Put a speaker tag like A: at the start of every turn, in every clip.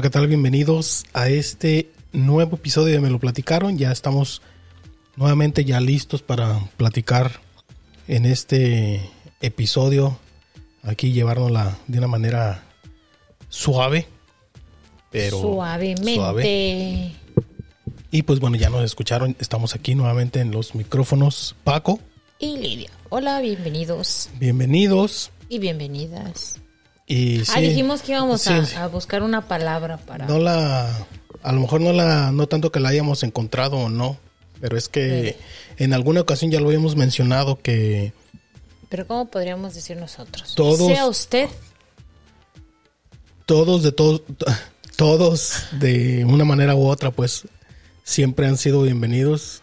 A: Hola, ¿qué tal? Bienvenidos a este nuevo episodio de Me lo platicaron. Ya estamos nuevamente ya listos para platicar en este episodio. Aquí llevárnosla de una manera suave, pero
B: Suavemente.
A: suave. Y pues bueno, ya nos escucharon. Estamos aquí nuevamente en los micrófonos. Paco,
B: Y Lidia. Hola, bienvenidos
A: bienvenidos.
B: y bienvenidas.
A: Y
B: ah,
A: sí,
B: dijimos que íbamos a,
A: sí,
B: a buscar una palabra para...
A: No la, a lo mejor no la, no tanto que la hayamos encontrado o no, pero es que en alguna ocasión ya lo habíamos mencionado que
B: Pero ¿cómo podríamos decir nosotros?
A: Todos-
B: Sea usted
A: todos de todos, todos de una manera u otra, pues siempre han sido bienvenidos.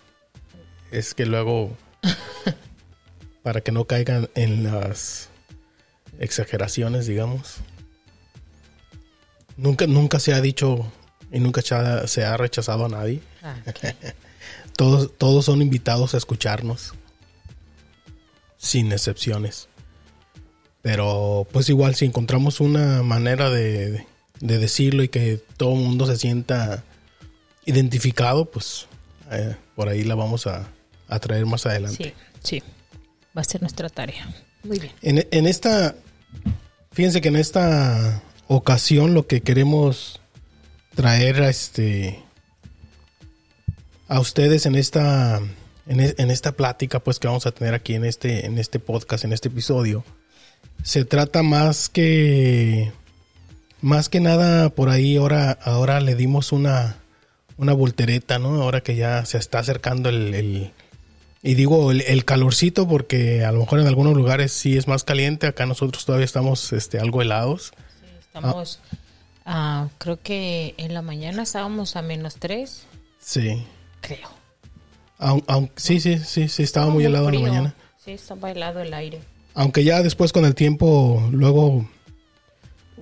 A: Es que luego, para que no caigan en las exageraciones, digamos. Nunca, nunca se ha dicho y nunca se ha- rechazado a nadie.
B: Ah,
A: Todos, todos son invitados a escucharnos. Sin excepciones. Pero pues igual si encontramos una manera de, de decirlo y que todo el mundo se sienta identificado, pues eh, por ahí la vamos a, a traer más adelante.
B: sí, sí. Va a ser nuestra tarea. Muy bien.
A: En, en esta, fíjense que en esta ocasión lo que queremos traer a este a ustedes en esta en, e- en esta plática pues que vamos a tener aquí en este en este podcast en este episodio se trata más que más que nada por ahí ahora ahora le dimos una una voltereta no ahora que ya se está acercando el- el y digo el, el calorcito porque a lo mejor en algunos lugares sí es más caliente. Acá nosotros todavía estamos este, algo helados.
B: Estamos... ah, creo que en la mañana estábamos a menos tres,
A: Sí.
B: creo.
A: Aun- aun- sí, sí, sí, sí, estaba muy helado en la
B: frío.
A: mañana.
B: Sí, estaba helado el aire.
A: Aunque ya después con el tiempo, luego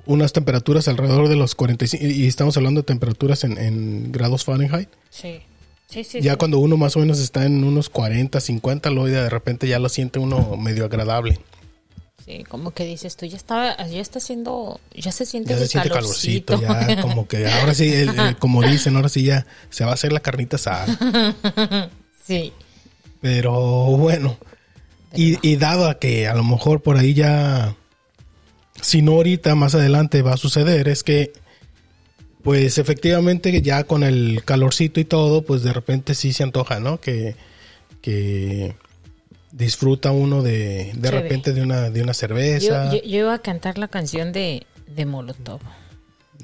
A: unas temperaturas alrededor de los 45, y y estamos hablando de temperaturas en, en grados Fahrenheit.
B: Sí. Sí, sí,
A: ya
B: sí.
A: cuando uno más o menos está en unos 40, 50, luego de repente ya lo siente uno medio agradable.
B: Sí, como que dices tú, ya está, ya está haciendo, ya se siente
A: Ya se siente
B: calorcito.
A: calorcito, ya como que ahora sí, el- el- como dicen, ahora sí ya se va a hacer la carnita asada.
B: sí.
A: Pero bueno, y, y dado a que a lo mejor por ahí ya, si no ahorita, más adelante va a suceder, es que pues efectivamente ya con el calorcito y todo, pues de repente sí se antoja, ¿no? Que, que disfruta uno de, de
B: Chévere.
A: repente de una, de una cerveza.
B: yo, yo iba a cantar la canción de, de Molotov.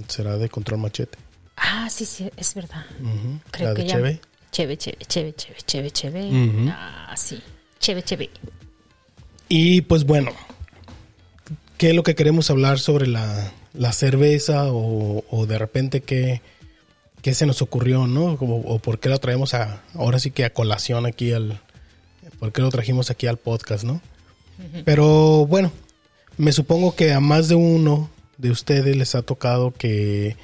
A: Será de control machete.
B: Ah, sí, sí, es verdad. Creo
A: la
B: que
A: de
B: ya.
A: Cheve.
B: Cheve, cheve, cheve, cheve, cheve, cheve. Ah, sí. Cheve, cheve.
A: Y pues bueno, ¿qué es lo que queremos hablar sobre la, la cerveza o, o de repente qué, qué se nos ocurrió, ¿no? O, o por qué lo traemos a, ahora sí que a colación aquí al, por qué lo trajimos aquí al podcast, ¿no? Pero bueno, me supongo que a más de uno de ustedes les ha tocado que,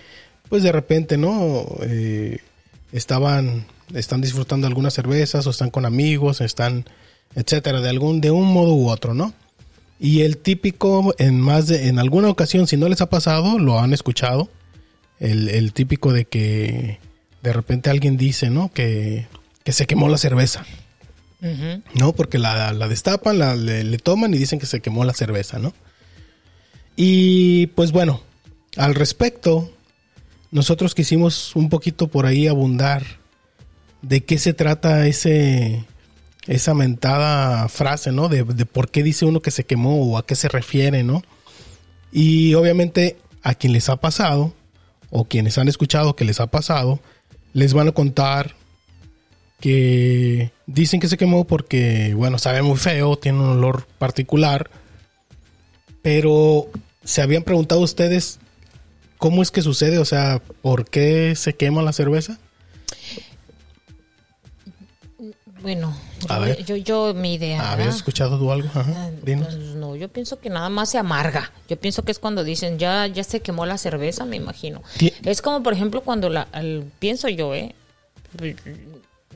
A: pues de repente, ¿no? Eh, estaban, están disfrutando algunas cervezas o están con amigos, están, etcétera, de algún, de un modo u otro, ¿no? Y el típico, en más de, en alguna ocasión, si no les ha pasado, lo han escuchado, el, el típico de que de repente alguien dice, ¿no? Que, que se quemó la cerveza. ¿no? Porque la, la destapan, la, le, le toman y dicen que se quemó la cerveza, ¿no? Y pues bueno, al respecto, nosotros quisimos un poquito por ahí abundar de qué se trata ese, esa mentada frase, ¿no? De, por qué dice uno que se quemó o a qué se refiere, ¿no? Y obviamente a quien les ha pasado o quienes han escuchado que les ha pasado, les van a contar que dicen que se quemó porque, bueno, sabe muy feo, tiene un olor particular, pero se habían preguntado ustedes cómo es que sucede, o sea, ¿por qué se quema la cerveza?
B: Bueno,
A: A
B: yo,
A: ver.
B: yo, yo, mi idea.
A: ¿Habías escuchado tú algo? Ajá,
B: Ah,
A: dinos.
B: pues no, yo pienso que nada más se amarga. Yo pienso que es cuando dicen ya ya se quemó la cerveza, me imagino. Es como por ejemplo cuando la al- pienso yo, eh.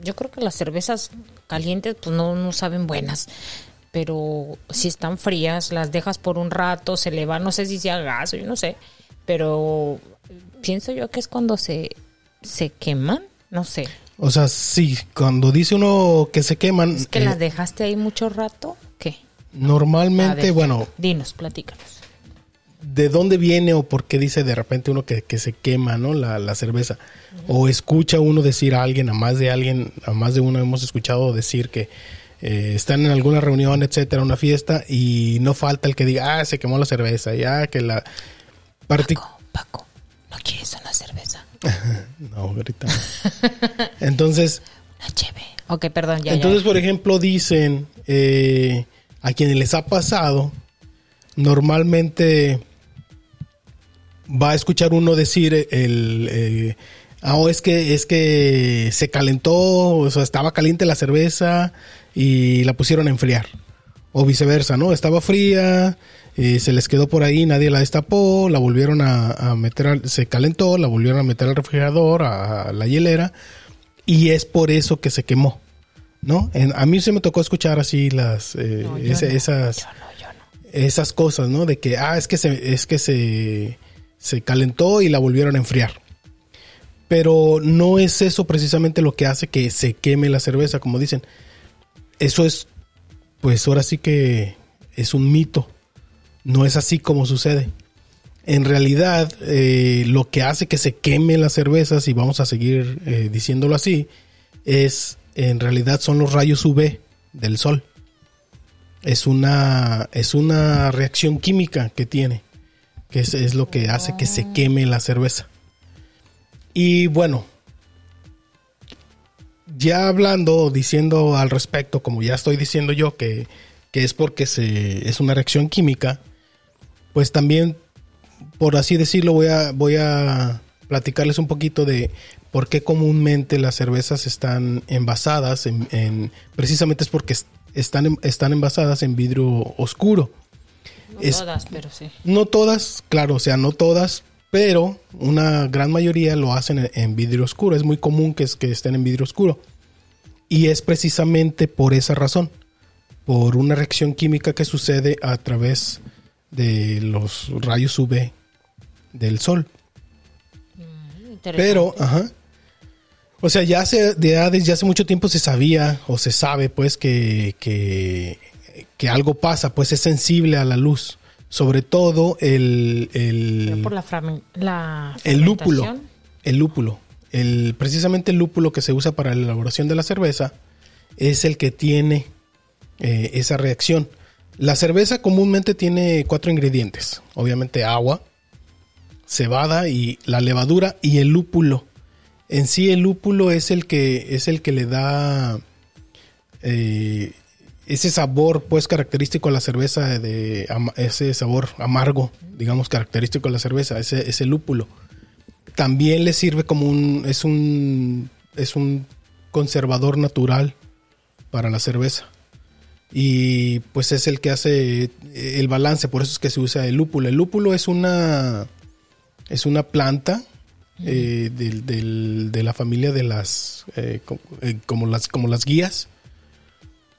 B: Yo creo que las cervezas calientes pues no, no saben buenas. Pero si están frías, las dejas por un rato, se le va, no sé si sea gas yo no sé. Pero pienso yo que es cuando se, se queman, no sé.
A: O sea, sí, cuando dice uno que se queman,
B: Es que
A: eh,
B: las dejaste ahí mucho rato, ¿qué?
A: Normalmente,
B: ver,
A: bueno,
B: Dinos, platícanos.
A: de dónde viene o por qué dice de repente uno que, que se quema, ¿no? La, la cerveza. O escucha uno decir a alguien, a más de alguien, a más de uno hemos escuchado decir que eh, están en alguna reunión, etcétera, una fiesta, y no falta el que diga, ah, se quemó la cerveza, ya que la... parti-
B: Paco, Paco, ¿no quieres una cerveza?
A: No, ahorita. Entonces,
B: Una. Ok, perdón, ya,
A: Entonces,
B: ya.
A: por ejemplo, dicen eh, a quienes les ha pasado, normalmente va a escuchar uno decir el eh, ah, oh, es que es que se calentó, o sea, estaba caliente la cerveza y la pusieron a enfriar. O viceversa, ¿no? Estaba fría, eh, se les quedó por ahí, nadie la destapó, la volvieron a, a meter, al- se calentó, la volvieron a meter al refrigerador, a, a la hielera, y es por eso que se quemó, ¿no? En- a mí se me tocó escuchar así las, eh,
B: No, yo
A: ese-
B: no,
A: esas
B: yo no, yo no.
A: esas cosas, ¿no? De que, ah, es que se, es que se, se calentó y la volvieron a enfriar. Pero no es eso precisamente lo que hace que se queme la cerveza, como dicen. Eso es, pues ahora sí que es un mito. No es así como sucede. En realidad, eh, lo que hace que se queme la cerveza, si vamos a seguir eh, diciéndolo así, es, en realidad son los rayos UV del sol es una, es una reacción química que tiene, que es, es lo que hace que se queme la cerveza. Y bueno, ya hablando, diciendo al respecto, como ya estoy diciendo yo, que, que es porque se, es una reacción química, pues también, por así decirlo, voy a, voy a platicarles un poquito de por qué comúnmente las cervezas están envasadas en, en- precisamente es porque es- están, están envasadas en vidrio oscuro.
B: No
A: es-
B: todas, pero sí.
A: No todas, claro, o sea, no todas, pero una gran mayoría lo hacen en, en vidrio oscuro. Es muy común que, es, que estén en vidrio oscuro. Y es precisamente por esa razón, por una reacción química que sucede a través de los rayos UV del sol. Pero, ajá. O sea, ya hace, ya desde hace mucho tiempo se sabía o se sabe, pues, que, que, que algo pasa, pues es sensible a la luz. Sobre todo el, el,
B: Pero por la, framen- la
A: el lúpulo. El lúpulo. El, precisamente el lúpulo que se usa para la elaboración de la cerveza es el que tiene eh, esa reacción. La cerveza comúnmente tiene cuatro ingredientes. Obviamente agua, cebada y la levadura y el lúpulo. En sí el lúpulo es el que es el que le da eh, ese sabor pues característico a la cerveza ese sabor amargo, digamos característico a la cerveza, ese, ese lúpulo. También le sirve como un es un es un conservador natural para la cerveza. Y pues es el que hace el balance, por eso es que se usa el lúpulo. El lúpulo es una es una planta eh, del- del- de la familia de las eh, eh, como las como las guías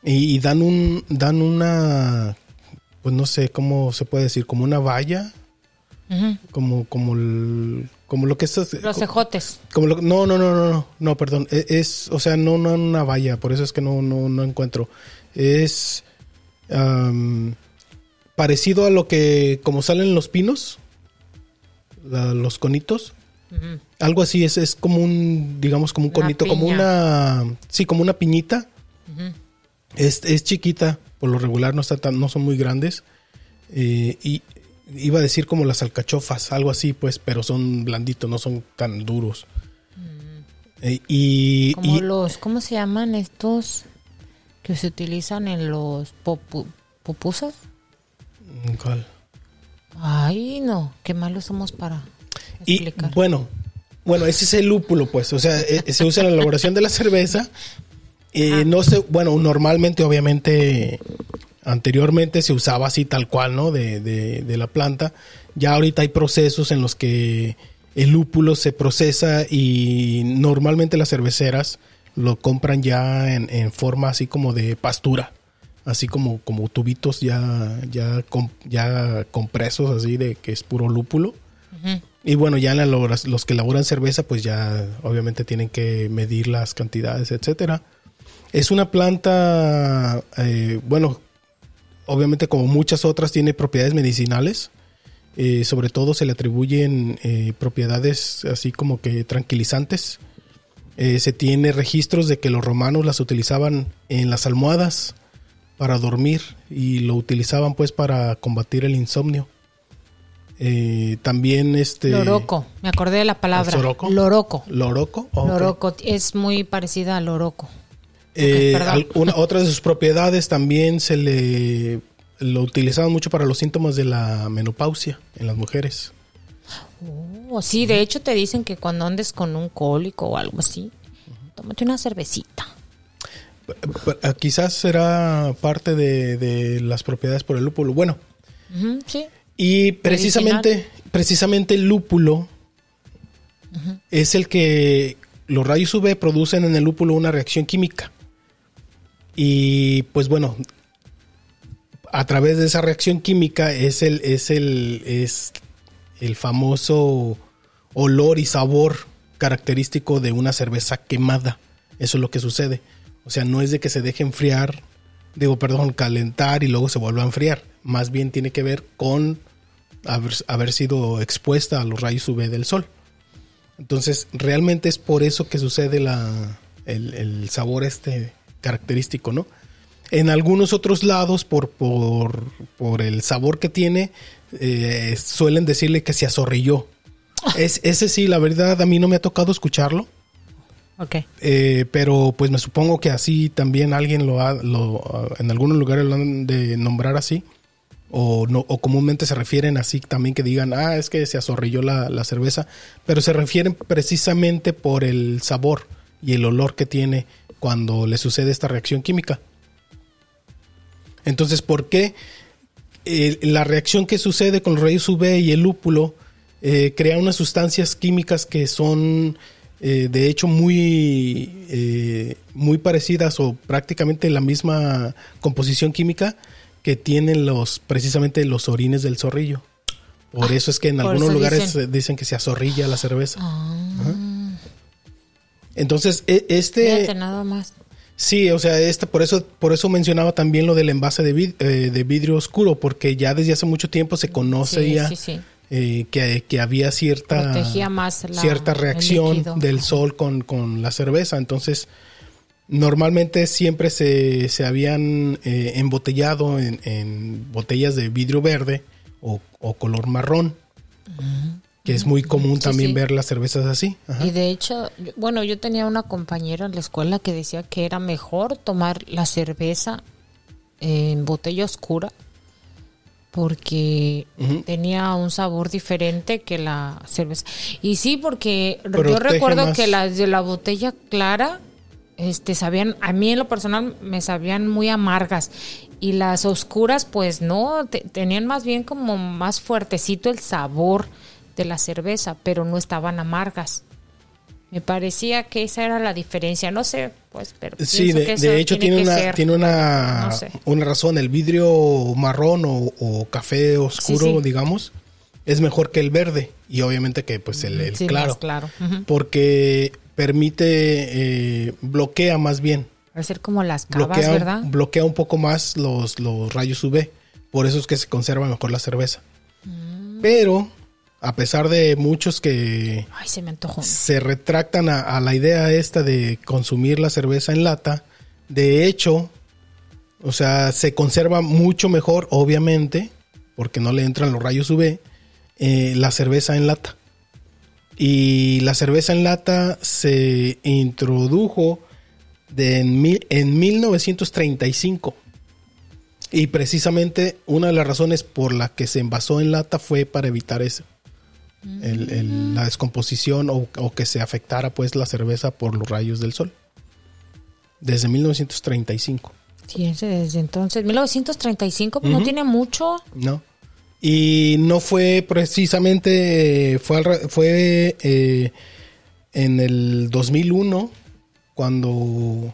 A: y, y dan un dan una pues no sé cómo se puede decir como una valla como como el- como lo que es
B: Los ejotes.
A: como lo- no no no no no no perdón E- es, o sea no no una valla por eso es que no no no encuentro es parecido a lo que como salen los pinos la- los conitos algo así es es como un digamos como un conito como una sí como una piñita es, es chiquita, por lo regular no está tan, no son muy grandes. Eh, y iba a decir como las alcachofas, algo así, pues, pero son blanditos, no son tan duros. Eh, y,
B: Mm. Como
A: y-
B: los, ¿cómo se llaman estos que se utilizan en los popu- pupusas?
A: ¿cuál?
B: Ay, no, qué malos somos para
A: Y,
B: explicar.
A: bueno, bueno, ese es el lúpulo, pues, o sea, eh, se usa en la elaboración de la cerveza. Eh, no sé, bueno, normalmente, obviamente, anteriormente se usaba así tal cual, ¿no? De, de, de la planta. Ya ahorita hay procesos en los que el lúpulo se procesa y normalmente las cerveceras lo compran ya en, en forma así como de pastura. Así como, como tubitos ya, ya, ya compresos así de que es puro lúpulo. Y bueno, ya la- los que elaboran cerveza, pues ya obviamente tienen que medir las cantidades, etcétera. Es una planta, eh, bueno, obviamente como muchas otras tiene propiedades medicinales. Eh, sobre todo se le atribuyen eh, propiedades así como que tranquilizantes. Eh, se tiene registros de que los romanos las utilizaban en las almohadas para dormir y lo utilizaban pues para combatir el insomnio. Eh, también este
B: Loroco, me acordé de la palabra.
A: ¿Soroco?
B: Loroco.
A: loroco.
B: Loroco es muy parecida al loroco.
A: Eh, una- otra de sus propiedades también se le lo utilizaban mucho para los síntomas de la menopausia en las mujeres.
B: Oh, sí, de hecho te dicen que cuando andes con un cólico o algo así, tómate una cervecita.
A: P- p- Quizás será parte de, de las propiedades por el lúpulo. Bueno,
B: sí.
A: y precisamente, precisamente el lúpulo es el que los rayos UV producen en el lúpulo una reacción química. Y pues bueno, a través de esa reacción química es el, es el, es el famoso olor y sabor característico de una cerveza quemada. Eso es lo que sucede. O sea, no es de que se deje enfriar, digo, perdón, calentar y luego se vuelva a enfriar. Más bien tiene que ver con haber, haber sido expuesta a los rayos UV del sol. Entonces, realmente es por eso que sucede la, el, sabor este característico, ¿no? En algunos otros lados, por, por, por el sabor que tiene, eh, suelen decirle que se azorrilló. Es, ese sí, la verdad, a mí no me ha tocado escucharlo.
B: Ok.
A: Eh, pero pues me supongo que así también alguien lo ha, lo, en algunos lugares lo han de nombrar así. O, no, o comúnmente se refieren así también que digan, ah, es que se azorrilló la, la cerveza. Pero se refieren precisamente por el sabor y el olor que tiene cuando le sucede esta reacción química. Entonces, ¿por qué eh, la reacción que sucede con los rayos UV y el lúpulo eh, crea unas sustancias químicas que son eh, de hecho muy, eh, muy parecidas o prácticamente la misma composición química que tienen los precisamente los orines del zorrillo. Por eso es que en algunos lugares
B: dicen.
A: dicen. dicen que se azorrilla la cerveza.
B: Ah,
A: Entonces, e- este...
B: fíjate nada más.
A: Sí, o sea, este, por eso, por eso mencionaba también lo del envase de, vid- eh, de vidrio oscuro, porque ya desde hace mucho tiempo se conoce
B: Sí,
A: ya
B: sí, sí.
A: Eh, que, que había cierta,
B: Protegía más la-
A: cierta reacción del sol con, con la cerveza. Entonces, normalmente siempre se, se habían eh, embotellado en, en botellas de vidrio verde o, o color marrón, que es muy común
B: Sí,
A: también
B: sí.
A: ver las cervezas así. Ajá.
B: Y de hecho, bueno, yo tenía una compañera en la escuela que decía que era mejor tomar la cerveza en botella oscura porque tenía un sabor diferente que la cerveza. Y sí, porque yo recuerdo
A: más.
B: que las de la botella clara este sabían a mí en lo personal me sabían muy amargas y las oscuras pues no te- tenían más bien como más fuertecito el sabor de la cerveza pero no estaban amargas me parecía que esa era la diferencia no sé pues pero
A: Sí, de,
B: que eso
A: de hecho tiene, una,
B: ser.
A: tiene una,
B: No sé.
A: una razón. El vidrio marrón o, o café oscuro,
B: Sí, sí.
A: digamos, es mejor que el verde. Y obviamente que pues el, el
B: Sí,
A: claro.
B: claro.
A: Porque permite, eh, bloquea más bien.
B: Va a ser como las cavas
A: Bloquea,
B: verdad
A: bloquea un poco más los, los rayos UV. Por eso es que se conserva mejor la cerveza.
B: Mm.
A: Pero, a pesar de muchos que
B: ay se me antojó
A: se retractan a, a la idea esta de consumir la cerveza en lata. De hecho, o sea, se conserva mucho mejor, obviamente, porque no le entran los rayos UV, eh, la cerveza en lata. Y la cerveza en lata se introdujo de en, mil- en 1935. Y precisamente una de las razones por la que se envasó en lata fue para evitar eso el- el- la descomposición o, o que se afectara pues la cerveza por los rayos del sol. Desde 1935,
B: Sí, desde entonces 1935 pues no tiene mucho
A: ¿no? Y no fue precisamente, fue, fue eh, en el 2001 cuando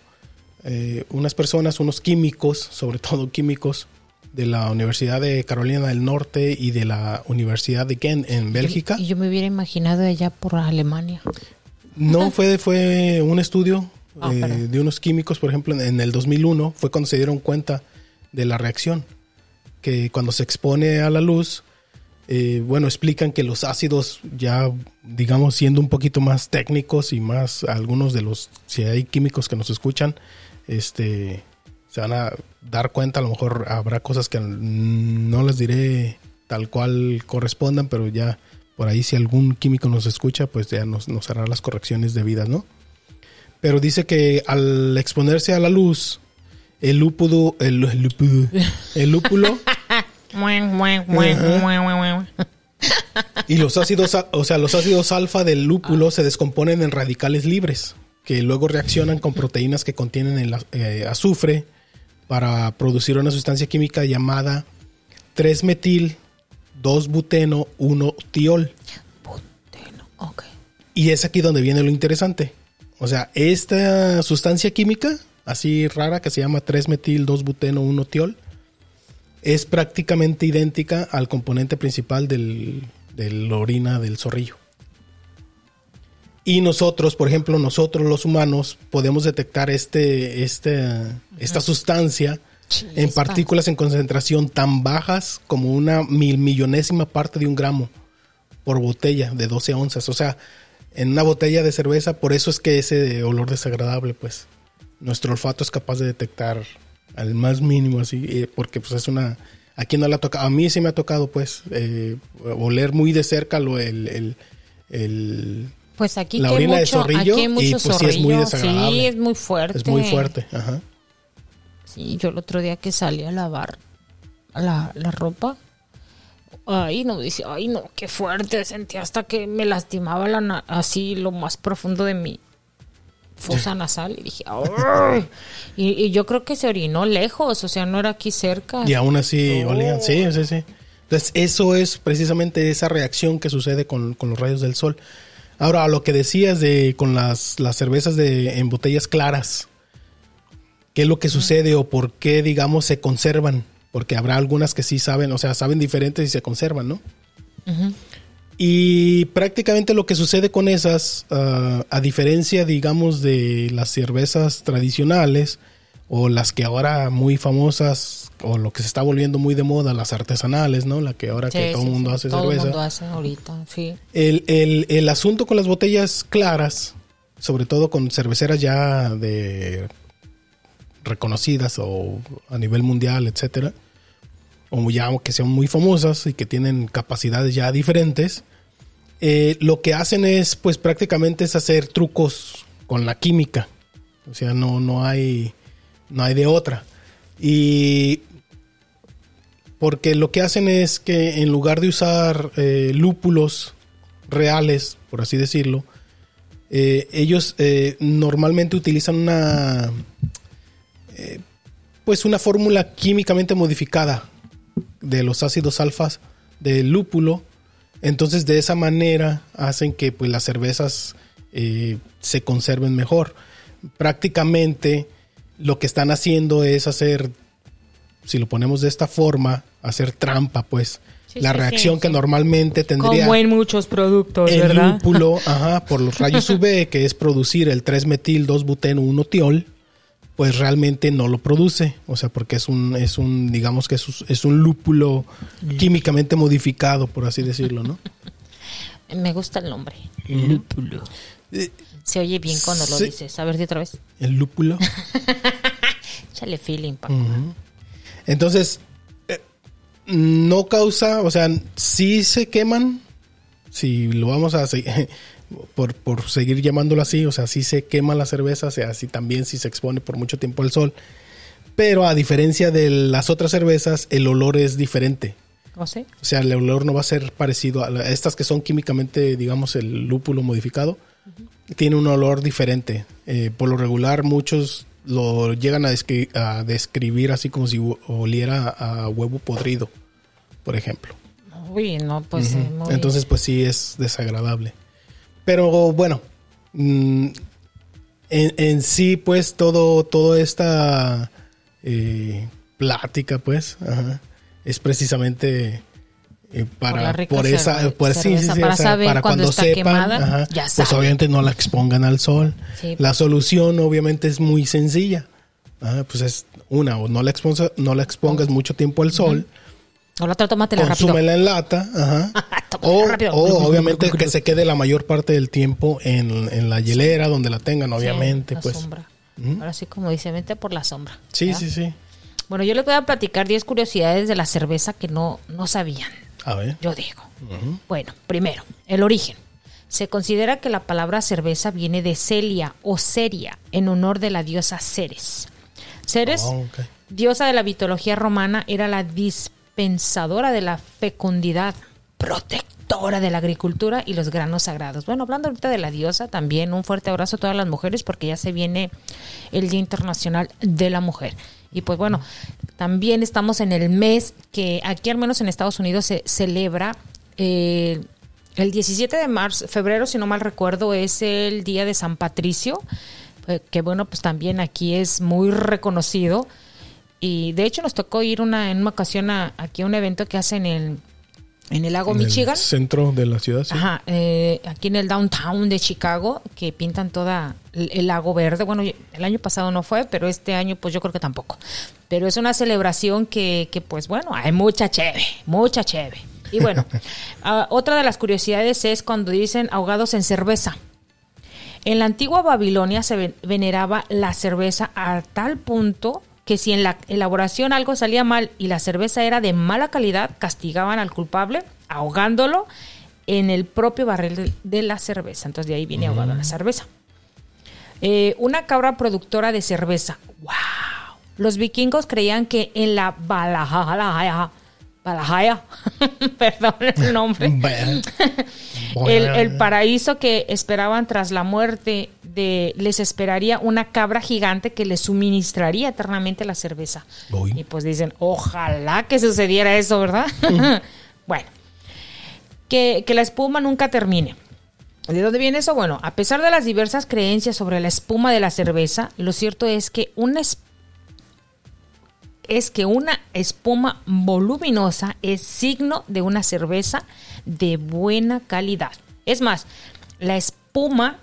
A: eh, unas personas, unos químicos, sobre todo químicos, de la Universidad de Carolina del Norte y de la Universidad de Kent en Bélgica.
B: Y yo me hubiera imaginado allá por Alemania.
A: No, fue, fue un estudio
B: Ah,
A: eh, de unos químicos, por ejemplo, en- en el 2001 fue cuando se dieron cuenta de la reacción, que cuando se expone a la luz, eh, bueno, explican que los ácidos ya, digamos, siendo un poquito más técnicos y más algunos de los, si hay químicos que nos escuchan, este, se van a dar cuenta, a lo mejor habrá cosas que no les diré tal cual correspondan, pero ya por ahí si algún químico nos escucha, pues ya nos, nos hará las correcciones debidas, ¿no? Pero dice que al exponerse a la luz, el lúpulo, el, el lúpulo, el lúpulo y los ácidos, o sea, los ácidos alfa del lúpulo se descomponen en radicales libres, que luego reaccionan con proteínas que contienen el eh, azufre para producir una sustancia química llamada 3-metil 2-buteno 1-tiol.
B: Buteno, ok.
A: Y es aquí donde viene lo interesante. O sea, esta sustancia química, así rara, que se llama 3-metil 2-buteno 1-tiol, es prácticamente idéntica al componente principal del, de la orina del zorrillo. Y nosotros, por ejemplo, nosotros los humanos podemos detectar este, este, esta sustancia en partículas en concentración tan bajas como una mil millonésima parte de un gramo por botella de 12 onzas. O sea, en una botella de cerveza, por eso es que ese olor desagradable, pues, nuestro olfato es capaz de detectar al más mínimo, así, eh, porque pues es una... Aquí no le ha tocado, a mí sí me ha tocado, pues, eh, oler muy de cerca lo, el, el, el-
B: Pues aquí
A: La de
B: mucho,
A: zorrillo,
B: aquí hay mucho
A: y, pues, sí es
B: zorrillo.
A: muy desagradable.
B: Sí, es muy fuerte.
A: es muy fuerte. Ajá.
B: Sí, yo el otro día que salí a lavar la, la ropa, ay, no, dice, ay, no, qué fuerte, sentí hasta que me lastimaba la, así lo más profundo de mi fosa nasal y dije, ay. Y, y yo creo que se orinó lejos, o sea, no era aquí cerca.
A: Y aún así
B: Oh.
A: sí, sí, sí. Entonces, eso es precisamente esa reacción que sucede con, con los rayos del sol. Ahora, lo que decías de con las, las cervezas de, en botellas claras, ¿qué es lo que sucede o por qué, digamos, se conservan? Porque habrá algunas que sí saben, o sea, saben diferentes y se conservan, ¿no? Y prácticamente lo que sucede con esas, ah, a diferencia, digamos, de las cervezas tradicionales o las que ahora muy famosas o lo que se está volviendo muy de moda, las artesanales, ¿no? La que ahora
B: Sí,
A: que todo el
B: sí,
A: mundo
B: sí,
A: hace
B: Todo el
A: cerveza.
B: mundo hace ahorita, sí.
A: El, el- el asunto con las botellas claras, sobre todo con cerveceras ya de reconocidas o a nivel mundial, etcétera, o ya que sean muy famosas y que tienen capacidades ya diferentes, eh, lo que hacen es, pues prácticamente es hacer trucos con la química. O sea, no, no hay, no hay de otra. Y porque lo que hacen es que en lugar de usar eh, lúpulos reales, por así decirlo, eh, ellos eh, normalmente utilizan una pues una fórmula químicamente modificada de los ácidos alfas del lúpulo. Entonces de esa manera hacen que pues las cervezas se conserven mejor. Prácticamente lo que están haciendo es hacer, si lo ponemos de esta forma, hacer trampa, pues.
B: Sí,
A: la
B: sí,
A: reacción
B: sí,
A: que normalmente tendría
B: Como en muchos productos,
A: el
B: ¿verdad?
A: lúpulo, ajá, por los rayos UV, que es producir el 3-metil 2-buteno 1-tiol, pues realmente no lo produce. O sea, porque es un, es un digamos que es, un- es un lúpulo químicamente modificado, por así decirlo, ¿no?
B: Me gusta el nombre. Lúpulo.
A: Eh,
B: Se oye bien cuando lo
A: Sí.
B: dices. A ver, de otra vez.
A: El lúpulo.
B: Échale feeling, papá.
A: Entonces, eh, no causa, o sea, sí se queman, si lo vamos a seguir, por, por seguir llamándolo así, o sea, sí se quema la cerveza, o sea, sí también si se expone por mucho tiempo al sol, pero a diferencia de las otras cervezas, el olor es diferente.
B: ¿O sí?
A: O sea, el olor no va a ser parecido a la- estas que son químicamente, digamos, el lúpulo modificado. Tiene un olor diferente. Eh, por lo regular, muchos lo llegan a, descri- a describir así como si oliera a huevo podrido, por ejemplo.
B: Uy, no, pues. muy-
A: Entonces, pues sí es desagradable. Pero bueno, mm, en, en sí, pues todo, todo esta, eh, plática, pues, ajá, es precisamente eh,
B: Por
A: para
B: rica
A: por esa por sí, sí,
B: cerveza,
A: sí,
B: para
A: o sea,
B: saber
A: para
B: cuando
A: sepan,
B: quemada,
A: ajá,
B: ya
A: pues obviamente no la expongan al sol. La solución obviamente es muy sencilla. Ajá, pues es una o no la expongas no la expongas mucho tiempo al sol.
B: O la otra, tómatela rápido.
A: consúmela en lata, ajá. O, o obviamente que se quede la mayor parte del tiempo en, en la hielera donde la tengan, obviamente,
B: la
A: pues.
B: sombra.
A: Ujú.
B: Ahora sí, como dice, vente por la sombra.
A: Sí,
B: ¿verdad?
A: sí, sí.
B: Bueno, yo les voy a platicar 10 curiosidades de la cerveza que no, no sabían,
A: A ver.
B: yo digo. Bueno, primero, el origen. Se considera que la palabra cerveza viene de Celia o Ceria, en honor de la diosa Ceres. Ceres,
A: Oh, ok.
B: diosa de la mitología romana, era la dispensadora de la fecundidad, protectora de la agricultura y los granos sagrados. Bueno, hablando ahorita de la diosa, también un fuerte abrazo a todas las mujeres porque ya se viene el Día Internacional de la Mujer. Y pues bueno, también estamos en el mes que aquí al menos en Estados Unidos se celebra eh, el 17 de marzo, febrero, si no mal recuerdo, es el Día de San Patricio, eh, que bueno, pues también aquí es muy reconocido. Y de hecho nos tocó ir una, en una ocasión a, aquí a un evento que hacen en, en el lago
A: En el
B: Michigan.
A: centro de la ciudad, sí.
B: Ajá, eh, aquí en el downtown de Chicago, que pintan toda el, el lago verde. Bueno, el año pasado no fue, pero este año pues yo creo que tampoco. Pero es una celebración que, que pues bueno, hay mucha cheve, mucha cheve. Y bueno, ah, otra de las curiosidades es cuando dicen ahogados en cerveza. En la antigua Babilonia se ven- veneraba la cerveza a tal punto que si en la elaboración algo salía mal y la cerveza era de mala calidad, castigaban al culpable ahogándolo en el propio barril de, la cerveza. Entonces de ahí viene ahogado la cerveza. Eh, una cabra productora de cerveza. ¡Wow! Los vikingos creían que en la Valhalla, Valhalla, perdón el nombre, el, el paraíso que esperaban tras la muerte de les esperaría una cabra gigante que les suministraría eternamente la cerveza. Y pues dicen, ojalá que sucediera eso, ¿verdad? bueno, que, que la espuma nunca termine. ¿De dónde viene eso? Bueno, a pesar de las diversas creencias sobre la espuma de la cerveza, lo cierto es que una es, es que una espuma voluminosa es signo de una cerveza de buena calidad. Es más, la espuma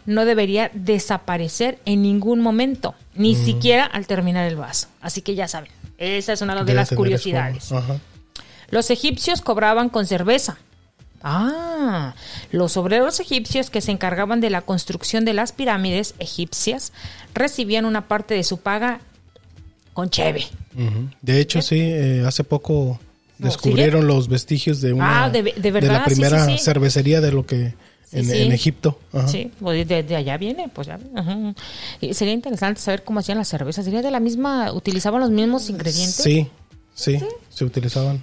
B: no debería desaparecer en ningún momento, ni siquiera al terminar el vaso. Así que ya saben, esa es una de
A: Debe
B: las curiosidades.
A: Ajá.
B: Los egipcios cobraban con cerveza. Ah, los obreros egipcios que se encargaban de la construcción de las pirámides egipcias recibían una parte de su paga con cheve.
A: De hecho, sí, eh, hace poco descubrieron los vestigios de una
B: Ah, de- de verdad,
A: la
B: sí,
A: primera
B: sí, sí.
A: cervecería de lo que
B: Sí,
A: en,
B: sí.
A: en Egipto. Ajá.
B: Sí, pues de, de allá viene, pues ya. ajá. Y sería interesante saber cómo hacían las cervezas. ¿Sería de la misma, utilizaban los mismos ingredientes?
A: Sí, sí, se utilizaban.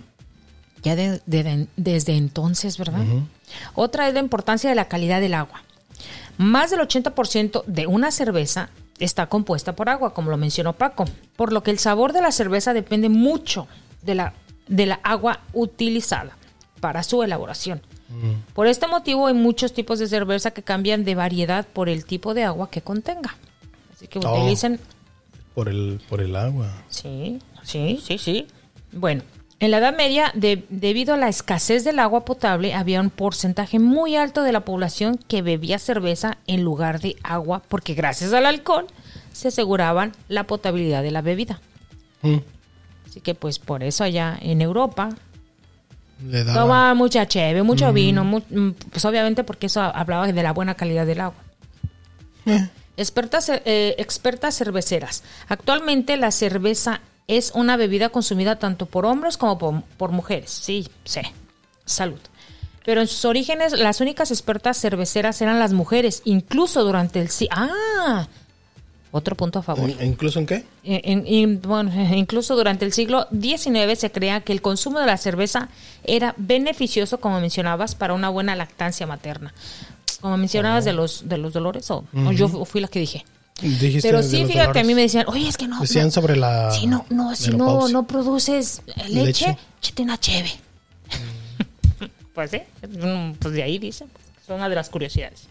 B: Ya de- de- desde entonces, ¿verdad? Otra es la importancia de la calidad del agua. Más del 80% de una cerveza está compuesta por agua, como lo mencionó Paco, por lo que el sabor de la cerveza depende mucho de la, de la agua utilizada para su elaboración. Por este motivo hay muchos tipos de cerveza que cambian de variedad por el tipo de agua que contenga. Así que
A: Oh.
B: utilicen
A: Por el, por el agua.
B: Sí, sí, sí, sí. Bueno, en la Edad Media, de- debido a la escasez del agua potable, había un porcentaje muy alto de la población que bebía cerveza en lugar de agua, porque gracias al alcohol se aseguraban la potabilidad de la bebida.
A: Mm,
B: Así que pues por eso allá en Europa
A: Le
B: toma mucha cheve, mucho vino, mu- mm, pues obviamente porque eso hablaba de la buena calidad del agua.
A: Eh,
B: Expertas, eh, expertas cerveceras. Actualmente la cerveza es una bebida consumida tanto por hombres como por, por mujeres. Sí, sí. Salud. Pero en sus orígenes las únicas expertas cerveceras eran las mujeres, incluso durante el... Ah, otro punto a favor.
A: ¿in- ¿Incluso en qué?
B: En- en- bueno, incluso durante el siglo XIX se creía que el consumo de la cerveza era beneficioso, como mencionabas, para una buena lactancia materna. Como mencionabas de los de los dolores, o, yo fu- fui la que dije.
A: Dijiste
B: Pero sí, fíjate, a
A: dolores.
B: mí me decían, oye, es que no.
A: Decían
B: no,
A: sobre la.
B: si no, no, si no, no produces eh, leche, échate una cheve. pues sí, mm, pues de ahí dicen, pues, es una de las curiosidades.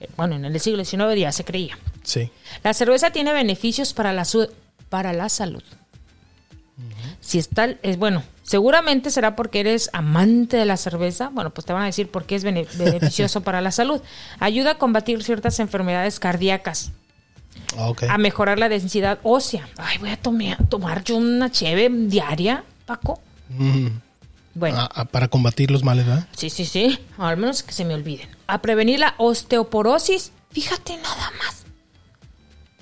B: Eh, Bueno, en el siglo XIX ya se creía.
A: Sí.
B: La cerveza tiene beneficios para la, su- para la salud. Si está, es bueno, seguramente será porque eres amante de la cerveza. Bueno, pues te van a decir por qué es bene- beneficioso para la salud. Ayuda a combatir ciertas enfermedades cardíacas,
A: Ah, ok.
B: a mejorar la densidad ósea. Ay, voy a tomar, tomar yo una cheve diaria, Paco.
A: Mm.
B: Bueno,
A: para combatir los males, ¿verdad?
B: sí, sí, sí, al menos que se me olviden. A prevenir la osteoporosis. Fíjate nada más.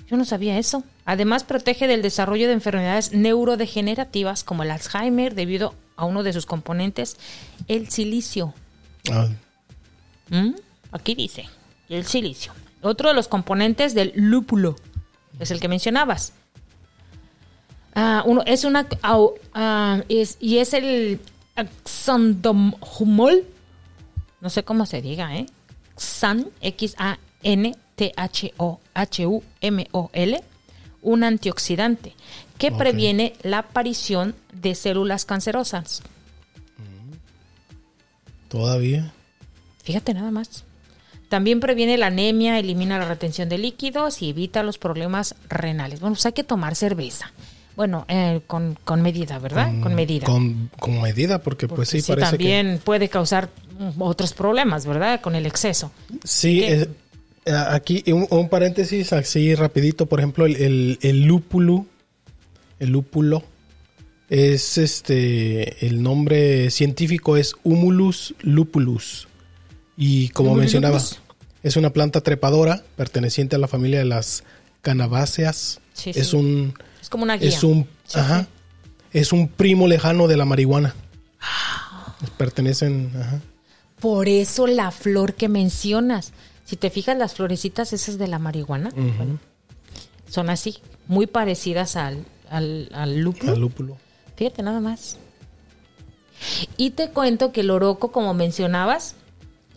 B: Yo no sabía eso. Además, protege del desarrollo de enfermedades neurodegenerativas como el Alzheimer debido a uno de sus componentes, el silicio.
A: Ah,
B: ¿Mm? Aquí dice, el silicio. Otro de los componentes del lúpulo, es el que mencionabas. Ah, uno, es una ah, es, y es el xandomhumol. No sé cómo se diga, ¿eh? Xan, X-A-N-T-H-O-H-U-M-O-L, un antioxidante que previene la aparición de células cancerosas.
A: Todavía.
B: Fíjate nada más. También previene la anemia, elimina la retención de líquidos y evita los problemas renales. Bueno, pues hay que tomar cerveza. Bueno, eh, con, con medida, ¿verdad? Con, medida.
A: Con, con medida, porque
B: Porque
A: pues sí,
B: sí,
A: parece
B: también puede causar otros problemas, ¿verdad? Con el exceso.
A: Sí, eh, aquí un, un paréntesis así rapidito, por ejemplo, el, el, el lúpulo, el lúpulo, es este, el nombre científico es Humulus lupulus. Y como
B: Humulus
A: mencionaba, es una planta trepadora perteneciente a la familia de las canaváceas.
B: Sí,
A: es
B: sí.
A: un
B: Es como una guía.
A: Es un,
B: Sí,
A: ajá,
B: sí.
A: es un primo lejano de la marihuana. Pertenecen, ajá.
B: Por eso la flor que mencionas. Si te fijas, las florecitas esas de la marihuana bueno, son así, muy parecidas al, al, al lúpulo.
A: al lúpulo.
B: Fíjate nada más. Y te cuento que el oroco, como mencionabas,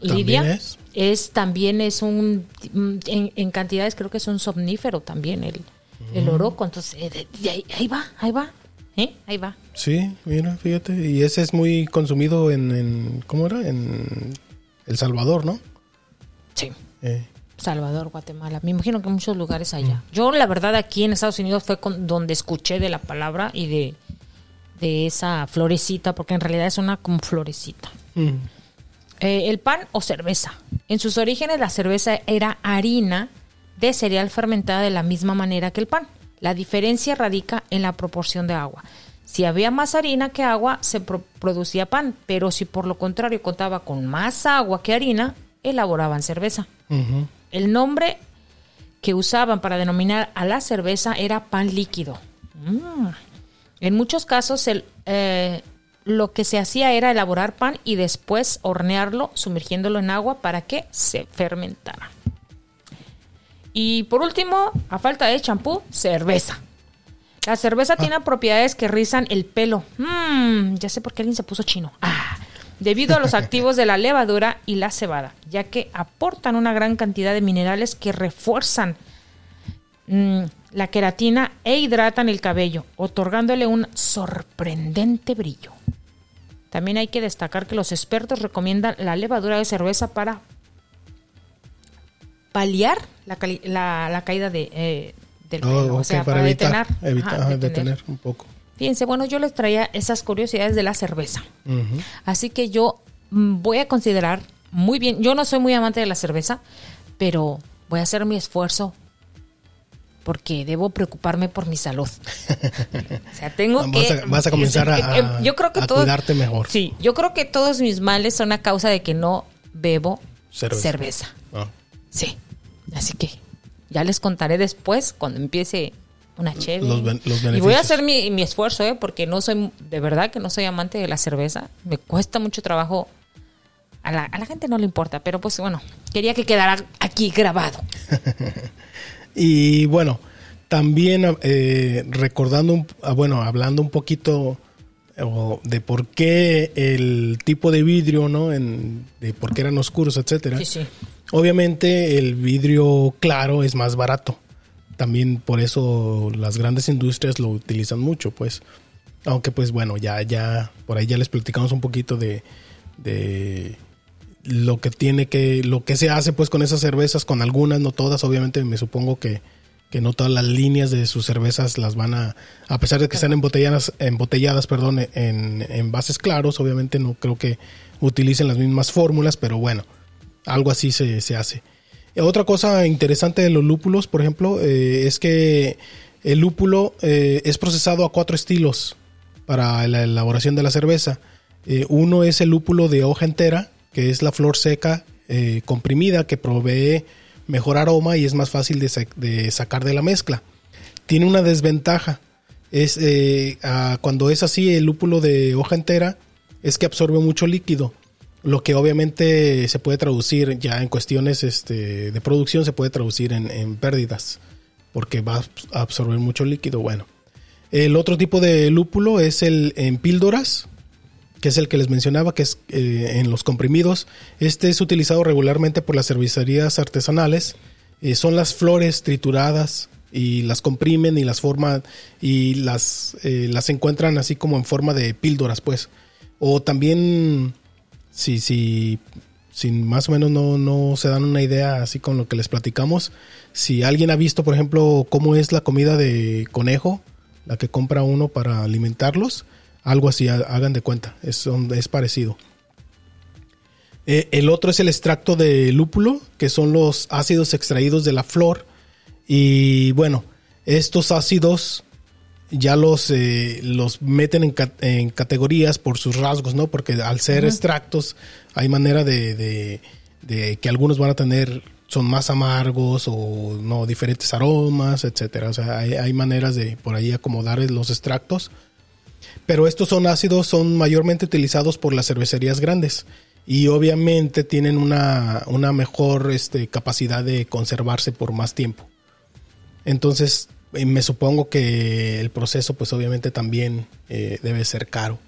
A: ¿También
B: Lidia,
A: es?
B: es también es un en, en cantidades creo que es un somnífero también el, el
A: Mm.
B: oroco. Entonces, eh, de- de ahí, ahí va, ahí va, ¿eh? ahí va.
A: Sí, mira, fíjate. Y ese es muy consumido en, en ¿cómo era? En El Salvador, ¿no?
B: Sí.
A: Eh,
B: Salvador, Guatemala. Me imagino que en muchos lugares allá. Yo, la verdad, aquí en Estados Unidos fue con- donde escuché de la palabra y de, de esa florecita, porque en realidad es una como florecita.
A: mm,
B: Eh, el pan o cerveza. En sus orígenes la cerveza era harina de cereal fermentada de la misma manera que el pan. La diferencia radica en la proporción de agua. Si había más harina que agua, se pro- producía pan, pero si por lo contrario contaba con más agua que harina, elaboraban cerveza. El nombre que usaban para denominar a la cerveza era pan líquido. Mm. En muchos casos el, eh, lo que se hacía era elaborar pan y después hornearlo sumergiéndolo en agua para que se fermentara. Y por último, a falta de champú, cerveza. La cerveza tiene propiedades que rizan el pelo. Mm, ya sé por qué alguien se puso chino. Ah, debido a los activos de la levadura y la cebada, ya que aportan una gran cantidad de minerales que refuerzan mm, la queratina e hidratan el cabello, otorgándole un sorprendente brillo. También hay que destacar que los expertos recomiendan la levadura de cerveza para paliar la, la- la caída de, eh, del
A: Oh,
B: o sea,
A: para,
B: para,
A: evitar,
B: detener.
A: evitar-
B: Ajá,
A: ajá,
B: detener.
A: detener un poco.
B: Fíjense, bueno, yo les traía esas curiosidades de la cerveza. Así que yo mm, voy a considerar muy bien, yo no soy muy amante de la cerveza, pero voy a hacer mi esfuerzo porque debo preocuparme por mi salud. o sea, tengo
A: Vas
B: que...
A: a- vas a comenzar a-
B: yo creo que
A: a
B: todos-
A: cuidarte mejor.
B: Sí, yo creo que todos mis males son a causa de que no bebo
A: Cerveza.
B: cerveza.
A: Ah.
B: Sí, así que ya les contaré después cuando empiece una chévere.
A: Los los
B: y voy a hacer mi, mi esfuerzo, ¿eh? porque no soy, de verdad que no soy amante de la cerveza. Me cuesta mucho trabajo. A la, a la gente no le importa, pero pues bueno, quería que quedara aquí grabado.
A: Y bueno, también eh, recordando, ah, bueno, hablando un poquito de por qué el tipo de vidrio, ¿no? En, de por qué eran oscuros, etcétera.
B: Sí, sí.
A: Obviamente el vidrio claro es más barato. También por eso las grandes industrias lo utilizan mucho, pues. Aunque pues bueno, ya, ya, por ahí ya les platicamos un poquito de, de lo que tiene que, lo que se hace pues con esas cervezas, con algunas, no todas, obviamente me supongo que, que no todas las líneas de sus cervezas las van a, a pesar de que están embotelladas, embotelladas perdón, en, en bases claros, obviamente no creo que utilicen las mismas fórmulas, pero bueno, algo así se, se hace. Otra cosa interesante de los lúpulos, por ejemplo, eh, es que el lúpulo eh, es procesado a cuatro estilos para la elaboración de la cerveza. Eh, uno es el lúpulo de hoja entera, que es la flor seca comprimida que provee mejor aroma y es más fácil de, sacar de la mezcla. Tiene una desventaja. Es cuando es así el lúpulo de hoja entera, es que absorbe mucho líquido lo que obviamente se puede traducir ya en cuestiones este, de producción, se puede traducir en, pérdidas, porque va a absorber mucho líquido. Bueno, el otro tipo de lúpulo es el en píldoras, que es el que les mencionaba, que es eh, en los comprimidos. Este es utilizado regularmente por las cervecerías artesanales. Eh, son las flores trituradas y las comprimen y las forman y las, eh, las encuentran así como en forma de píldoras, pues. O también si, si, si más o menos no, no se dan una idea así con lo que les platicamos, si alguien ha visto, por ejemplo, cómo es la comida de conejo, la que compra uno para alimentarlos, algo así, hagan de cuenta, es, es parecido. Eh, el otro es el extracto de lúpulo, que son los ácidos extraídos de la flor. Y bueno, estos ácidos ya los, eh, los meten en, en, categorías por sus rasgos, ¿no? Porque al ser extractos hay manera de, de, que algunos van a tener, son más amargos o no, diferentes aromas, etcétera. O sea, hay, hay maneras de por ahí acomodar los extractos. Pero estos son ácidos, son mayormente utilizados por las cervecerías grandes y obviamente tienen una, una mejor este, capacidad de conservarse por más tiempo. Entonces, me supongo que el proceso pues obviamente también eh, debe ser caro.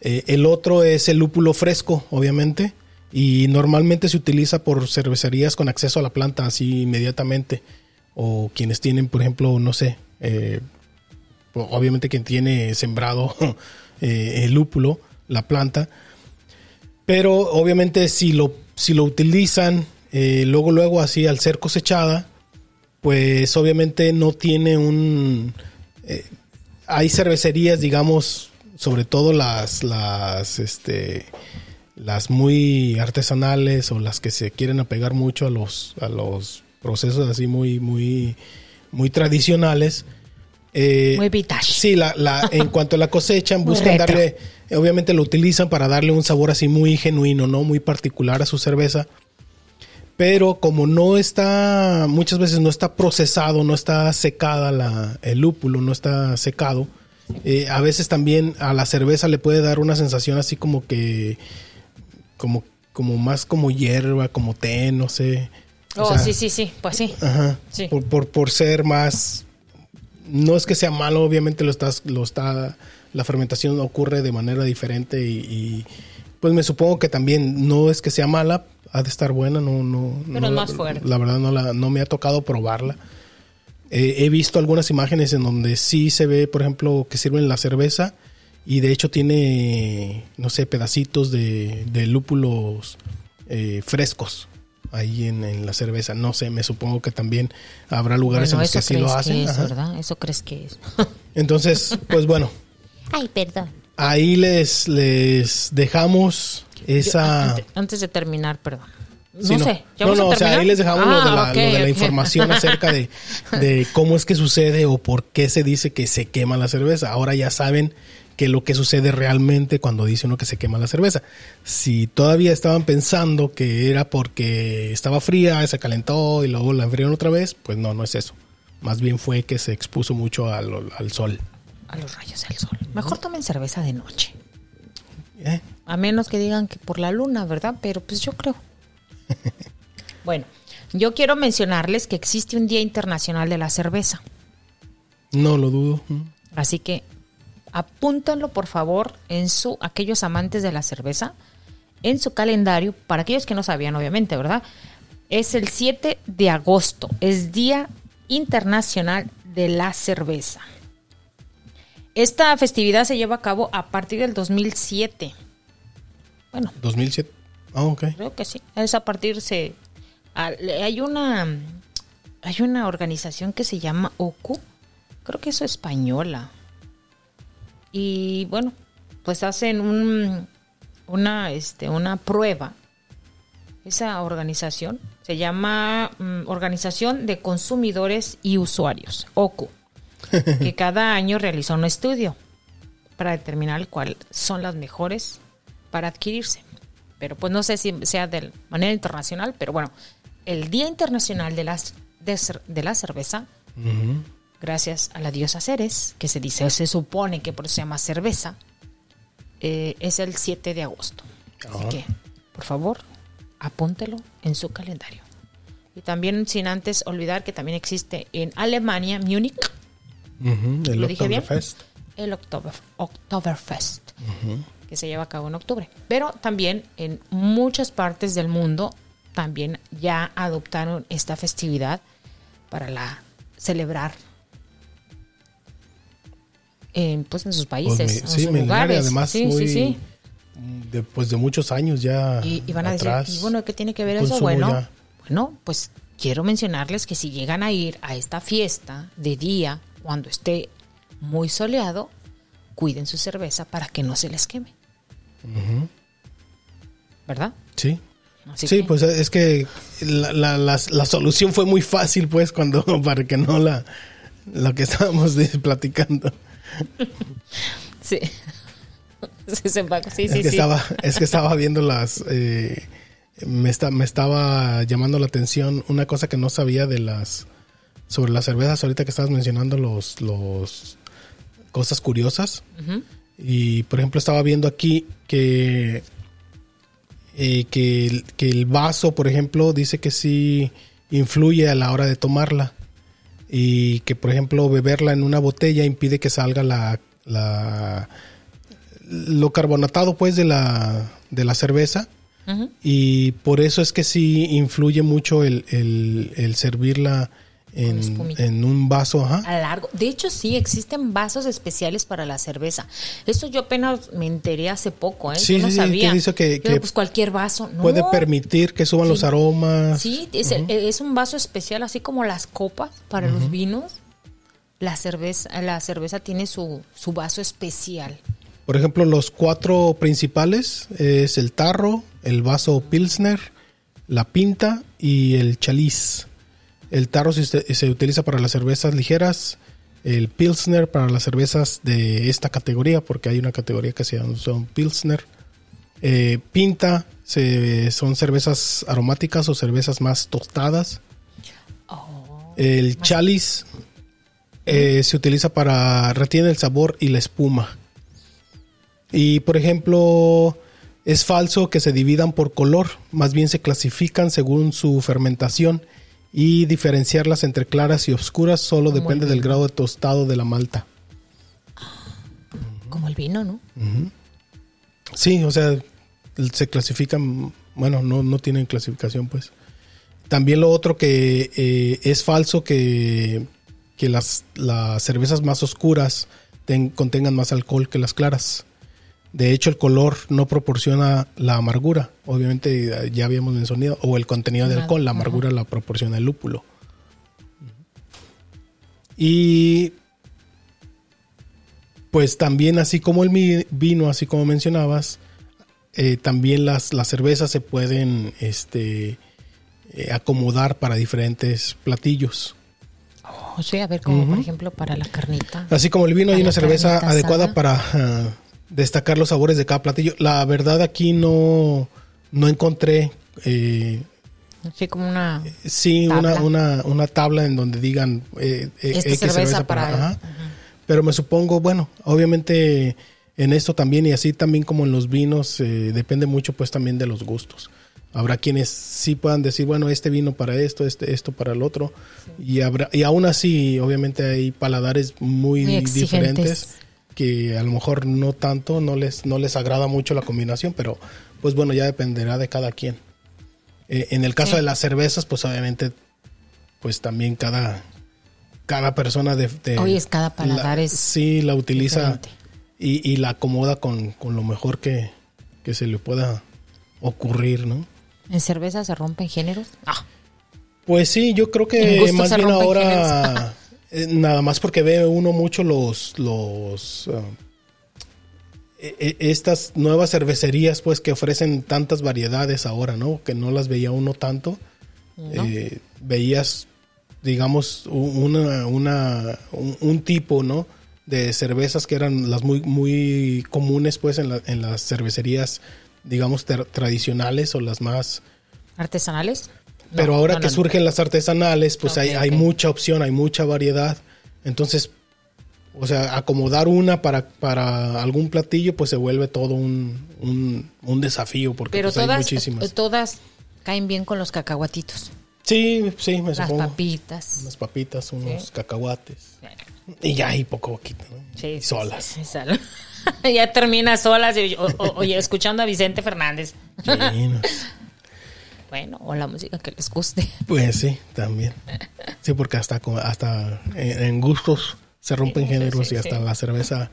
A: Eh, el otro es el lúpulo fresco, obviamente, y normalmente se utiliza por cervecerías con acceso a la planta así inmediatamente, o quienes tienen, por ejemplo, no sé, eh, obviamente quien tiene sembrado el lúpulo, la planta, pero obviamente si lo, si lo utilizan luego, luego así al ser cosechada, pues obviamente no tiene un... Eh, hay cervecerías, digamos, sobre todo las, las, este, las muy artesanales o las que se quieren apegar mucho a los, a los procesos así muy, muy, muy tradicionales.
B: Eh, muy vintage.
A: Sí, la, la, en cuanto a la cosechan, buscan darle, obviamente lo utilizan para darle un sabor así muy genuino, ¿no? Muy particular a su cerveza pero como no está, muchas veces no está procesado, no está secada la, el lúpulo, no está secado, eh, a veces también a la cerveza le puede dar una sensación así como que, como, como más como hierba, como té, no sé.
B: Oh, sí, sí, sí, pues sí.
A: Ajá. Por, por, por, ser más, no es que sea malo, obviamente lo estás, lo está, la fermentación ocurre de manera diferente y, y pues me supongo que también no es que sea mala, ha de estar buena, no, no.
B: Pero
A: es
B: más fuerte.
A: La verdad no, la, no me ha tocado probarla. he visto algunas imágenes en donde sí se ve, por ejemplo, que sirven la cerveza y de hecho tiene, no sé, pedacitos de, de lúpulos eh, frescos ahí en, la cerveza. No sé, me supongo que también habrá lugares en los que así lo hacen.
B: ¿verdad? Eso crees que es.
A: Entonces, pues bueno.
B: Ay, perdón.
A: Ahí les, les dejamos esa...
B: antes, de terminar, perdón. No, sé.
A: no, no, o sea, ahí les dejamos lo de la, ah, lo de la información acerca de, de, cómo es que sucede o por qué se dice que se quema la cerveza. Ahora ya saben qué es lo que sucede realmente cuando dice uno que se quema la cerveza. Si todavía estaban pensando que era porque estaba fría, se calentó y luego la enfriaron otra vez, pues no, no es eso. Más bien fue que se expuso mucho al, al sol.
B: A los rayos del sol. Mejor tomen cerveza de noche. ¿Eh? A menos que digan que por la luna, ¿verdad? Pero pues yo creo. bueno, yo quiero mencionarles que existe un Día Internacional de la Cerveza.
A: No lo dudo.
B: Así que apúntenlo por favor en su aquellos amantes de la cerveza en su calendario para aquellos que no sabían obviamente, ¿verdad? Es el 7 de agosto, es Día Internacional de la Cerveza. Esta festividad se lleva a cabo a partir del 2007. Bueno.
A: 2007. Ah, ok.
B: Creo que sí. Es a partir se hay una hay una organización que se llama OCU, creo que es española. Y bueno, pues hacen un, una, este, una prueba. Esa organización se llama mm, Organización de Consumidores y Usuarios, OCU, que cada año realiza un estudio para determinar cuáles son las mejores para adquirirse. Pero pues no sé si sea de manera internacional, pero bueno, el Día Internacional de, las, de, la Cerveza, gracias a la diosa Ceres, que se dice, se supone que por eso se llama cerveza, eh, es el 7 de agosto. Así
A: Ah.
B: que, por favor, apúntelo en su calendario. Y también sin antes olvidar que también existe en Alemania, Múnich,
A: El
B: ¿Lo dije bien? El Oktober, Oktoberfest, que se lleva a cabo en octubre. Pero también en muchas partes del mundo también ya adoptaron esta festividad para la celebrar en, pues, en sus países,
A: Pues,
B: en
A: sí,
B: sus lugares.
A: además
B: sí,
A: muy,
B: sí, sí.
A: De, pues de muchos años ya
B: Y, y van a
A: atrás.
B: decir, ¿y bueno, qué tiene que ver eso? Bueno,
A: ya.
B: bueno, pues quiero mencionarles que si llegan a ir a esta fiesta de día, cuando esté muy soleado, cuiden su cerveza para que no se les queme. ¿Verdad?
A: Sí.
B: Así
A: sí,
B: que-
A: pues es que la, la, la, la solución fue muy fácil, pues, cuando, para que no la, lo que estábamos platicando.
B: Sí. Sí, sí,
A: es, que
B: sí.
A: Estaba, es que estaba viendo las, eh, me, está, me estaba llamando la atención una cosa que no sabía de las, sobre las cervezas, ahorita que estabas mencionando los, los cosas curiosas. Y, por ejemplo, estaba viendo aquí que, eh, que, el, que el vaso, por ejemplo, dice que sí influye a la hora de tomarla. Y que, por ejemplo, beberla en una botella impide que salga la, la lo carbonatado, pues, de la, de la cerveza. Y por eso es que sí influye mucho el, el, el servirla en, en un vaso, ajá.
B: A largo. De hecho, sí, existen vasos especiales para la cerveza. Eso yo apenas me enteré hace poco, ¿eh?
A: Sí,
B: yo no
A: sí,
B: sabía.
A: que dice que- que
B: pues cualquier vaso. No.
A: Puede permitir que suban
B: Sí.
A: los aromas.
B: Sí, es, el- es un vaso especial, así como las copas para los vinos. La cerveza, la cerveza tiene su, su vaso especial.
A: Por ejemplo, los cuatro principales es el tarro, el vaso pilsner, la pinta y el chaliz. El tarro se, se utiliza para las cervezas ligeras, el pilsner para las cervezas de esta categoría, porque hay una categoría que se llama son pilsner. Eh, pinta se- son cervezas aromáticas o cervezas más tostadas.
B: Oh.
A: El chaliz eh, se utiliza para retiene el sabor y la espuma. Y por ejemplo, es falso que se dividan por color, más bien se clasifican según su fermentación y diferenciarlas entre claras y oscuras solo
B: Como
A: depende
B: el
A: del grado de tostado de la malta.
B: Como el vino, ¿no?
A: Sí, o sea, se clasifican, bueno, no, no tienen clasificación, pues. También lo otro que eh, es falso que, que las, las cervezas más oscuras ten- contengan más alcohol que las claras. De hecho, el color no proporciona la amargura. Obviamente, ya habíamos mencionado, o el contenido de alcohol, la
B: ajá.
A: amargura la proporciona el lúpulo. Y pues también así como el vino, así como mencionabas, eh, también las, las cervezas se pueden este, eh, acomodar para diferentes platillos.
B: O sea, a ver, como por ejemplo para la carnita.
A: Así como el vino, hay una cerveza adecuada
B: asada.
A: para destacar los sabores de cada platillo. La verdad aquí no, no encontré eh,
B: Así como una...
A: sí
B: Tabla.
A: una, una, una tabla en donde digan eh, eh,
B: Esta cerveza para-
A: ajá. Pero me supongo, bueno, obviamente en esto también y así también como en los vinos eh, depende mucho pues también de los gustos. Habrá quienes sí puedan decir, bueno, este vino para esto, este esto para el otro y habrá y aún así obviamente hay paladares muy,
B: Muy
A: diferentes que a lo mejor no tanto, no les no les agrada mucho la combinación, pero pues bueno, ya dependerá de cada quien. Eh, en el caso
B: Sí.
A: de las cervezas, pues obviamente pues también cada cada persona de, de-
B: Oye, es cada paladar
A: la-
B: es
A: sí la utiliza y, y la acomoda con, con lo mejor que, que se le pueda ocurrir, ¿no?
B: ¿En cerveza se rompen géneros? Ah,
A: Pues sí, yo creo que más bien ahora, eh, nada más porque ve uno mucho los, los, ah, e- e- estas nuevas cervecerías, pues que ofrecen tantas variedades ahora, ¿no? Que no las veía uno tanto.
B: ¿no?
A: Eh, veías, digamos, una, una, un, un tipo, ¿no? De cervezas que eran las muy, muy comunes, pues, en, la- en las cervecerías, digamos, tradicionales o las más...
B: ¿Artesanales? No,
A: Pero ahora
B: no,
A: que surgen las artesanales, pues hay, mucha opción, hay mucha variedad. Entonces, o sea, acomodar una para, para algún platillo, pues se vuelve todo un, un, un desafío, porque
B: Pero
A: pues, hay muchísimas.
B: todas caen bien con los cacahuatitos.
A: Sí, sí, me
B: Las
A: supongo.
B: papitas.
A: Unas papitas, unos
B: Sí.
A: cacahuates. Y ya, y poco poquito, ¿no?
B: Sí, sí,
A: solas.
B: sí, ya termina solas. y- o- o- Oye, escuchando a Vicente Fernández. Bueno, o la música que les guste.
A: Pues sí, también. Sí, porque hasta, hasta en, en gustos se rompen
B: Sí,
A: géneros
B: sí,
A: y hasta
B: sí.
A: la cerveza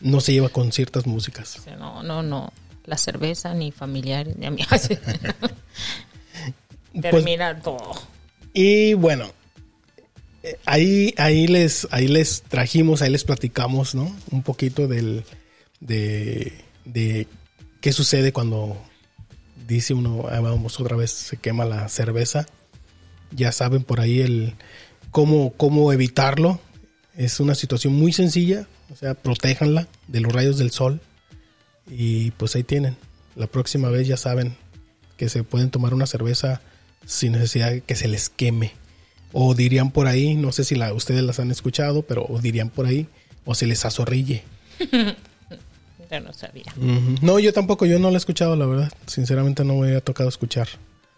A: no se lleva con ciertas músicas.
B: No, no, no. La cerveza, ni familiares, ni amigos.
A: Pues,
B: Termina todo.
A: y bueno, eh, ahí, ahí, les, ahí les trajimos, ahí les platicamos, ¿no? Un poquito del, de, de qué sucede cuando dice uno, "Ah, vamos otra vez, se quema la cerveza. Ya saben por ahí el cómo, cómo evitarlo. Es una situación muy sencilla, o sea, protéjanla de los rayos del sol. Y pues ahí tienen. La próxima vez ya saben que se pueden tomar una cerveza sin necesidad de que se les queme. O dirían por ahí, no sé si la, ustedes las han escuchado, pero dirían por ahí, o se les azorrille.
B: Yo no sabía.
A: No, yo tampoco, yo no la he escuchado, la verdad. Sinceramente no me había tocado escuchar.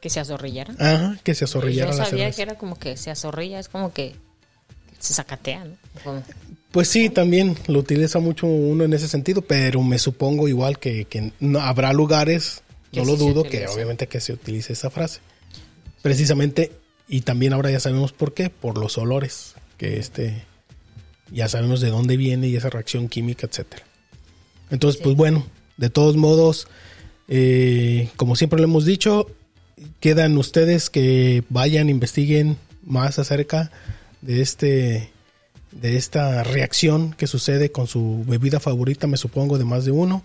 B: Que se azorrillara.
A: Ajá, que se azorrillara
B: Yo
A: la
B: sabía
A: cerveza.
B: que era como que se azorrilla, es como que se sacatea, ¿no? Como-
A: Pues sí, también lo utiliza mucho uno en ese sentido, pero me supongo igual que, que no, habrá lugares, no lo dudo, que obviamente que se utilice esa frase. Precisamente, y también ahora ya sabemos por qué, por los olores, que este, ya sabemos de dónde viene y esa reacción química, etcétera. Entonces,
B: Sí.
A: pues bueno, de todos modos, eh, como siempre lo hemos dicho, quedan ustedes que vayan, investiguen más acerca de este de esta reacción que sucede con su bebida favorita, me supongo, de más de uno.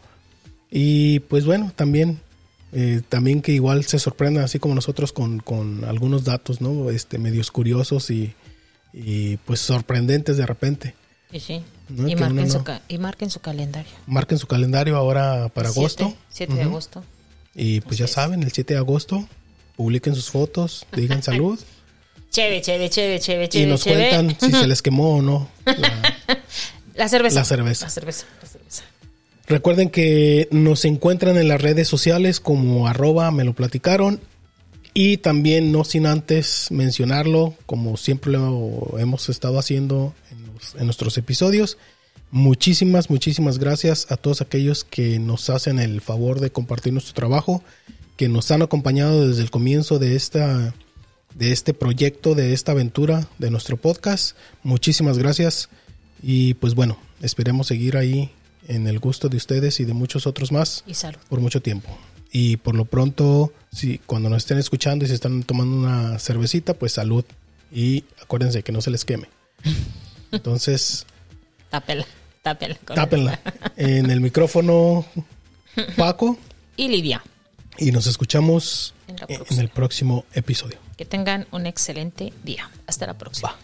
A: Y pues bueno, también, eh, también que igual se sorprendan así como nosotros con, con algunos datos, ¿no? Este, medios curiosos y, y, pues sorprendentes de repente.
B: Sí, sí.
A: No,
B: y,
A: que
B: marquen su
A: no.
B: ca- y marquen su calendario.
A: Marquen su calendario ahora para
B: Siete-
A: agosto.
B: 7 de agosto.
A: Y pues
B: Así
A: ya
B: es.
A: saben, el 7 de agosto, publiquen sus fotos, digan salud
B: Chévere, chévere, chévere, chévere,
A: y nos
B: chévere.
A: cuentan si se les quemó o no. la-
B: La cerveza.
A: La cerveza.
B: La cerveza. La cerveza.
A: Recuerden que nos encuentran en las redes sociales como arroba me lo platicaron y también no sin antes mencionarlo, como siempre lo hemos estado haciendo en, en nuestros episodios. Muchísimas, muchísimas gracias a todos aquellos que nos hacen el favor de compartir nuestro trabajo, que nos han acompañado desde el comienzo de esta de este proyecto, de esta aventura de nuestro podcast. Muchísimas gracias y pues bueno, esperemos seguir ahí en el gusto de ustedes y de muchos otros más
B: Y salud.
A: por mucho tiempo. Y por lo pronto, si cuando nos estén escuchando y se están tomando una cervecita, pues salud y acuérdense que no se les queme. Entonces,
B: Tápela. Tápela.
A: tápenla en el micrófono Paco
B: Y Lidia.
A: y nos escuchamos
B: En
A: el próximo episodio.
B: Que tengan un excelente día. Hasta la próxima.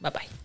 B: Bye bye.